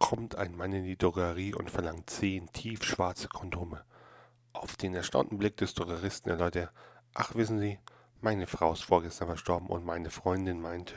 kommt ein Mann in die Drogerie und verlangt zehn tiefschwarze Kondome. Auf den erstaunten Blick des Drogeristen erläutert er, ach wissen Sie, meine Frau ist vorgestern verstorben und meine Freundin meinte,